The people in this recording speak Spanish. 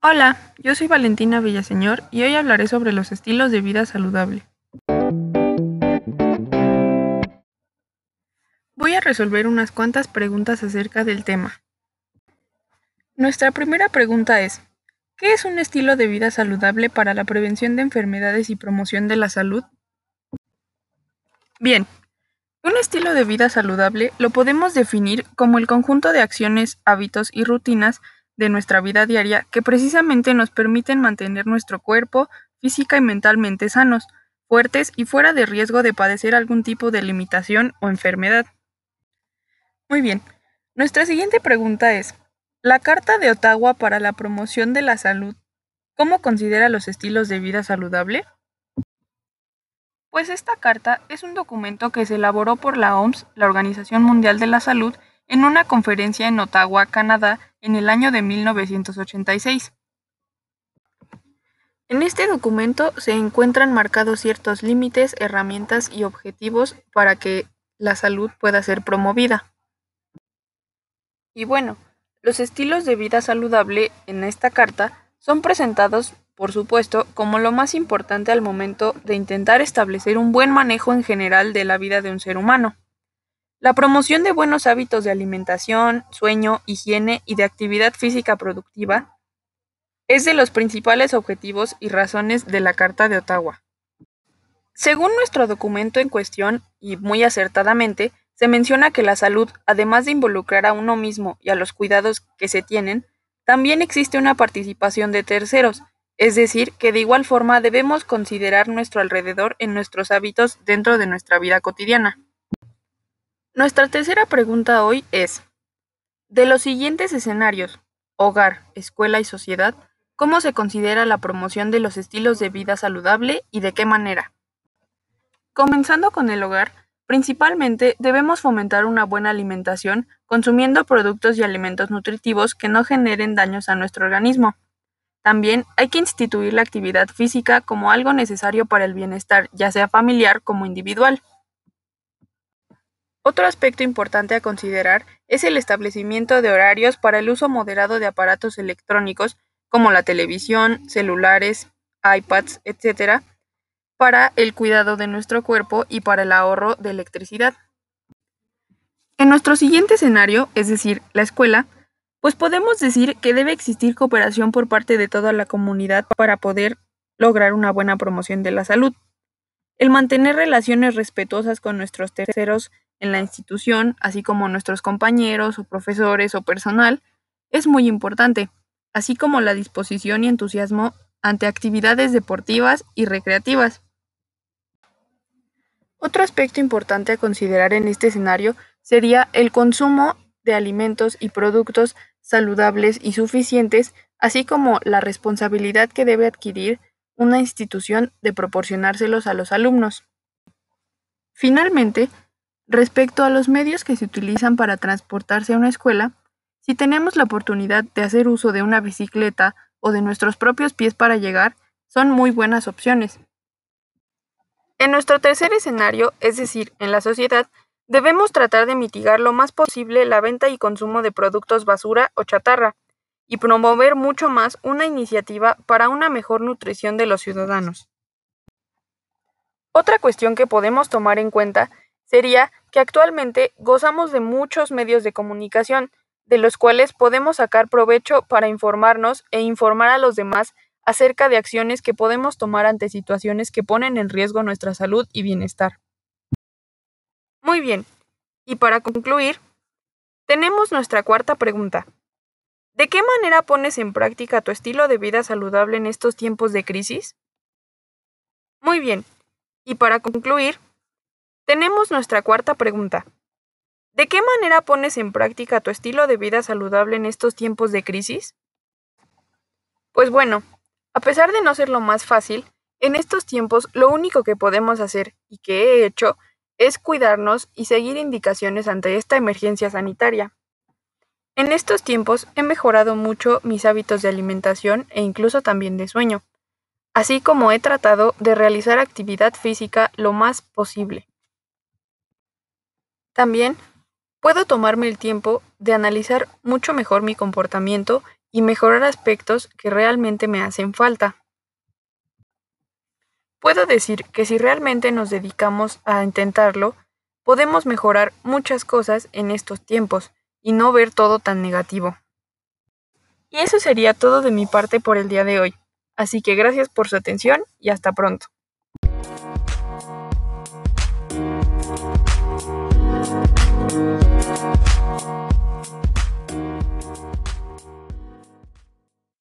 Hola, yo soy Valentina Villaseñor y hoy hablaré sobre los estilos de vida saludable. Voy a resolver unas cuantas preguntas acerca del tema. Nuestra primera pregunta es, ¿qué es un estilo de vida saludable para la prevención de enfermedades y promoción de la salud? Bien, un estilo de vida saludable lo podemos definir como el conjunto de acciones, hábitos y rutinas de nuestra vida diaria que precisamente nos permiten mantener nuestro cuerpo física y mentalmente sanos, fuertes y fuera de riesgo de padecer algún tipo de limitación o enfermedad. Muy bien, nuestra siguiente pregunta es, ¿la Carta de Ottawa para la Promoción de la Salud, cómo considera los estilos de vida saludable? Pues esta carta es un documento que se elaboró por la OMS, la Organización Mundial de la Salud, en una conferencia en Ottawa, Canadá, en el año de 1986. En este documento se encuentran marcados ciertos límites, herramientas y objetivos para que la salud pueda ser promovida. Y bueno, los estilos de vida saludable en esta carta son presentados, por supuesto, como lo más importante al momento de intentar establecer un buen manejo en general de la vida de un ser humano. La promoción de buenos hábitos de alimentación, sueño, higiene y de actividad física productiva es de los principales objetivos y razones de la Carta de Ottawa. Según nuestro documento en cuestión, y muy acertadamente, se menciona que la salud, además de involucrar a uno mismo y a los cuidados que se tienen, también existe una participación de terceros, es decir, que de igual forma debemos considerar nuestro alrededor en nuestros hábitos dentro de nuestra vida cotidiana. Nuestra tercera pregunta hoy es, de los siguientes escenarios, hogar, escuela y sociedad, ¿cómo se considera la promoción de los estilos de vida saludable y de qué manera? Comenzando con el hogar, principalmente debemos fomentar una buena alimentación consumiendo productos y alimentos nutritivos que no generen daños a nuestro organismo. También hay que instituir la actividad física como algo necesario para el bienestar, ya sea familiar como individual. Otro aspecto importante a considerar es el establecimiento de horarios para el uso moderado de aparatos electrónicos como la televisión, celulares, iPads, etc., para el cuidado de nuestro cuerpo y para el ahorro de electricidad. En nuestro siguiente escenario, es decir, la escuela, pues podemos decir que debe existir cooperación por parte de toda la comunidad para poder lograr una buena promoción de la salud. El mantener relaciones respetuosas con nuestros terceros en la institución, así como nuestros compañeros o profesores o personal, es muy importante, así como la disposición y entusiasmo ante actividades deportivas y recreativas. Otro aspecto importante a considerar en este escenario sería el consumo de alimentos y productos saludables y suficientes, así como la responsabilidad que debe adquirir una institución de proporcionárselos a los alumnos. Finalmente, Respecto a los medios que se utilizan para transportarse a una escuela, si tenemos la oportunidad de hacer uso de una bicicleta o de nuestros propios pies para llegar, son muy buenas opciones. En nuestro tercer escenario, es decir, en la sociedad, debemos tratar de mitigar lo más posible la venta y consumo de productos basura o chatarra, y promover mucho más una iniciativa para una mejor nutrición de los ciudadanos. Otra cuestión que podemos tomar en cuenta sería que actualmente gozamos de muchos medios de comunicación, de los cuales podemos sacar provecho para informarnos e informar a los demás acerca de acciones que podemos tomar ante situaciones que ponen en riesgo nuestra salud y bienestar. Muy bien, y para concluir, tenemos nuestra cuarta pregunta. ¿De qué manera pones en práctica tu estilo de vida saludable en estos tiempos de crisis? Muy bien, y para concluir, tenemos nuestra cuarta pregunta. ¿De qué manera pones en práctica tu estilo de vida saludable en estos tiempos de crisis? Pues bueno, a pesar de no ser lo más fácil, en estos tiempos lo único que podemos hacer y que he hecho es cuidarnos y seguir indicaciones ante esta emergencia sanitaria. En estos tiempos he mejorado mucho mis hábitos de alimentación e incluso también de sueño, así como he tratado de realizar actividad física lo más posible. También puedo tomarme el tiempo de analizar mucho mejor mi comportamiento y mejorar aspectos que realmente me hacen falta. Puedo decir que si realmente nos dedicamos a intentarlo, podemos mejorar muchas cosas en estos tiempos y no ver todo tan negativo. Y eso sería todo de mi parte por el día de hoy. Así que gracias por su atención y hasta pronto.